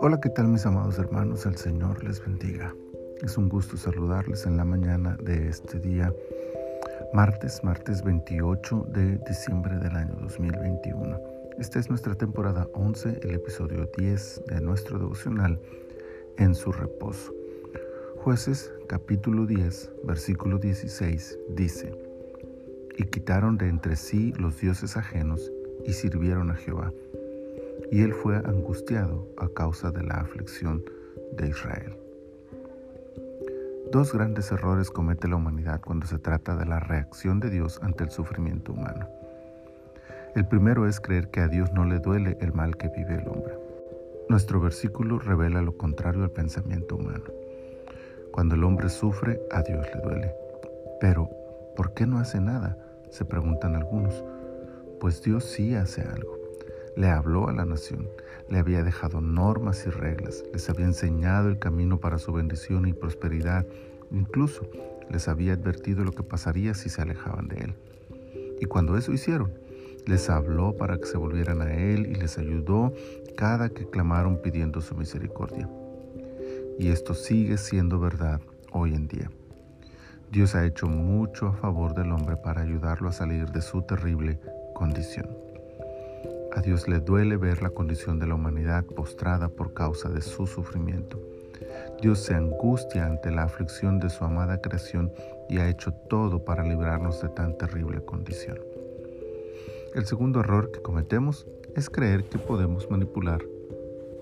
Hola, ¿qué tal mis amados hermanos? El Señor les bendiga. Es un gusto saludarles en la mañana de este día, martes, martes 28 de diciembre del año 2021. Esta es nuestra temporada 11, el episodio 10 de nuestro devocional En su reposo. Jueces capítulo 10, versículo 16 dice, Y quitaron de entre sí los dioses ajenos y sirvieron a Jehová. Y él fue angustiado a causa de la aflicción de Israel. Dos grandes errores comete la humanidad cuando se trata de la reacción de Dios ante el sufrimiento humano. El primero es creer que a Dios no le duele el mal que vive el hombre. Nuestro versículo revela lo contrario al pensamiento humano. Cuando el hombre sufre, a Dios le duele. Pero, ¿por qué no hace nada? Se preguntan algunos. Pues Dios sí hace algo. Le habló a la nación, le había dejado normas y reglas, les había enseñado el camino para su bendición y prosperidad, incluso les había advertido lo que pasaría si se alejaban de Él. Y cuando eso hicieron, les habló para que se volvieran a Él y les ayudó cada que clamaron pidiendo su misericordia y esto sigue siendo verdad hoy en día. Dios ha hecho mucho a favor del hombre para ayudarlo a salir de su terrible condición. A Dios le duele ver la condición de la humanidad postrada por causa de su sufrimiento. Dios se angustia ante la aflicción de su amada creación y ha hecho todo para librarnos de tan terrible condición. El segundo error que cometemos es creer que podemos manipular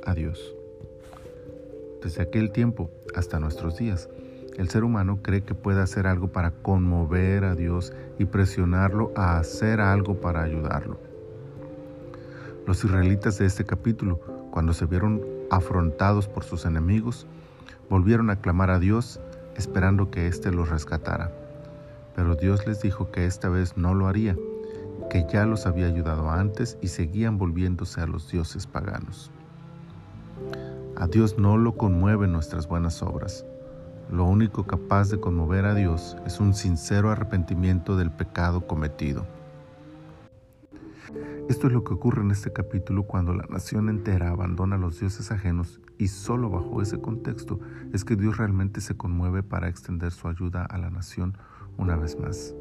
a Dios. Desde aquel tiempo hasta nuestros días, el ser humano cree que puede hacer algo para conmover a Dios y presionarlo a hacer algo para ayudarlo. Los israelitas de este capítulo, cuando se vieron afrontados por sus enemigos, volvieron a clamar a Dios esperando que éste los rescatara. Pero Dios les dijo que esta vez no lo haría, que ya los había ayudado antes y seguían volviéndose a los dioses paganos. A Dios no lo conmueven nuestras buenas obras. Lo único capaz de conmover a Dios es un sincero arrepentimiento del pecado cometido. Esto es lo que ocurre en este capítulo cuando la nación entera abandona a los dioses ajenos y solo bajo ese contexto es que Dios realmente se conmueve para extender su ayuda a la nación una vez más.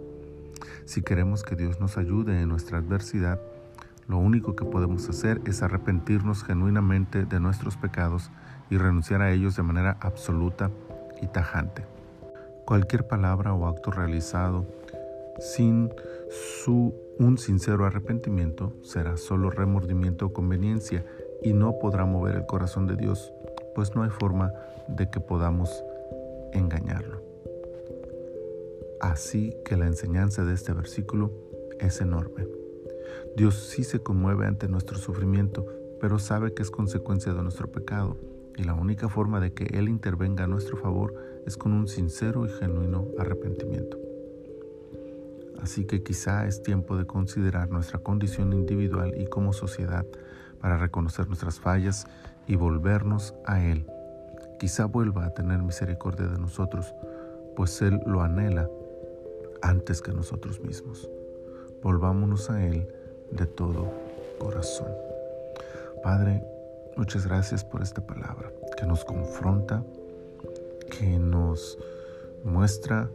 Si queremos que Dios nos ayude en nuestra adversidad, lo único que podemos hacer es arrepentirnos genuinamente de nuestros pecados y renunciar a ellos de manera absoluta y tajante. Cualquier palabra o acto realizado sin su un sincero arrepentimiento será solo remordimiento o conveniencia y no podrá mover el corazón de Dios, pues no hay forma de que podamos engañarlo. Así que la enseñanza de este versículo es enorme. Dios sí se conmueve ante nuestro sufrimiento, pero sabe que es consecuencia de nuestro pecado, y la única forma de que Él intervenga a nuestro favor es con un sincero y genuino arrepentimiento. Así que quizá es tiempo de considerar nuestra condición individual y como sociedad para reconocer nuestras fallas y volvernos a Él. Quizá vuelva a tener misericordia de nosotros, pues Él lo anhela antes que nosotros mismos. Volvámonos a Él de todo corazón. Padre, muchas gracias por esta palabra que nos confronta, que nos muestra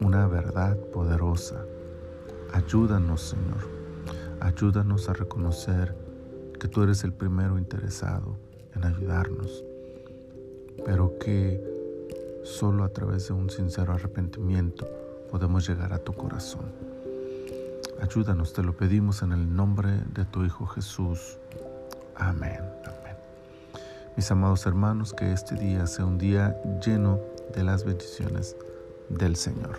una verdad poderosa. Ayúdanos, Señor. Ayúdanos a reconocer que tú eres el primero interesado en ayudarnos, pero que solo a través de un sincero arrepentimiento podemos llegar a tu corazón. Ayúdanos, te lo pedimos en el nombre de tu Hijo Jesús. Amén. Amén. Mis amados hermanos, que este día sea un día lleno de las bendiciones del Señor.